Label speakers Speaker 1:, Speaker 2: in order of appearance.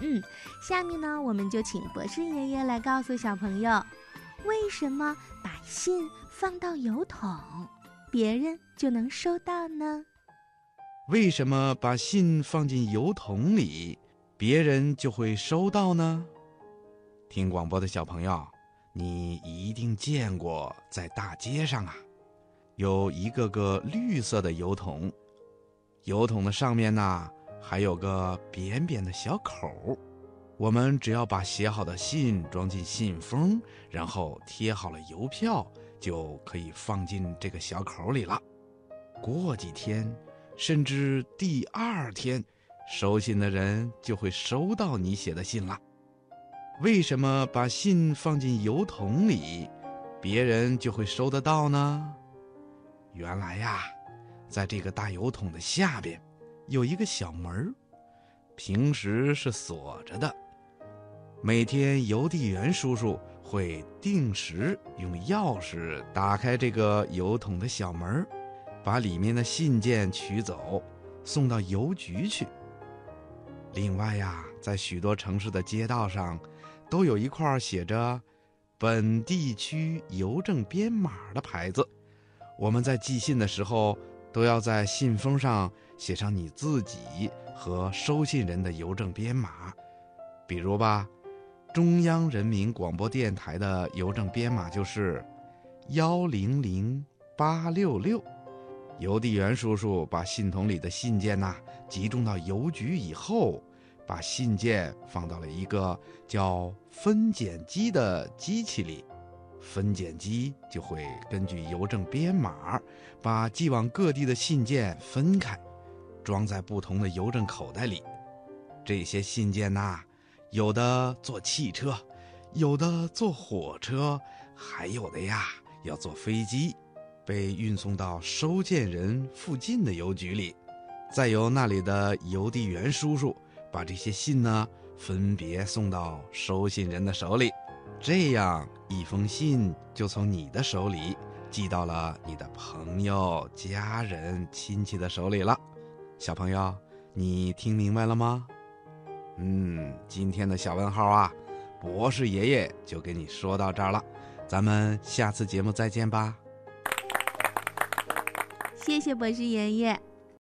Speaker 1: 嗯，下面呢，我们就请博士爷爷来告诉小朋友，为什么把信放到邮筒，别人就能收到呢？
Speaker 2: 为什么把信放进邮筒里，别人就会收到呢？听广播的小朋友，你一定见过，在大街上啊，有一个个绿色的邮筒，邮筒的上面呢。还有个扁扁的小口，我们只要把写好的信装进信封，然后贴好了邮票，就可以放进这个小口里了。过几天，甚至第二天，收信的人就会收到你写的信了。为什么把信放进邮筒里，别人就会收得到呢？原来呀，在这个大邮筒的下边。有一个小门，平时是锁着的。每天邮递员叔叔会定时用钥匙打开这个邮筒的小门，把里面的信件取走，送到邮局去。另外呀，在许多城市的街道上，都有一块写着“本地区邮政编码”的牌子。我们在寄信的时候。都要在信封上写上你自己和收信人的邮政编码，比如吧，中央人民广播电台的邮政编码就是幺零零八六六。邮递员叔叔把信筒里的信件呐集中到邮局以后，把信件放到了一个叫分拣机的机器里。分拣机就会根据邮政编码，把寄往各地的信件分开，装在不同的邮政口袋里。这些信件呐，有的坐汽车，有的坐火车，还有的呀要坐飞机，被运送到收件人附近的邮局里，再由那里的邮递员叔叔把这些信呢分别送到收信人的手里。这样一封信就从你的手里寄到了你的朋友、家人、亲戚的手里了。小朋友，你听明白了吗？嗯，今天的小问号啊，博士爷爷就给你说到这儿了。咱们下次节目再见吧。
Speaker 1: 谢谢博士爷爷。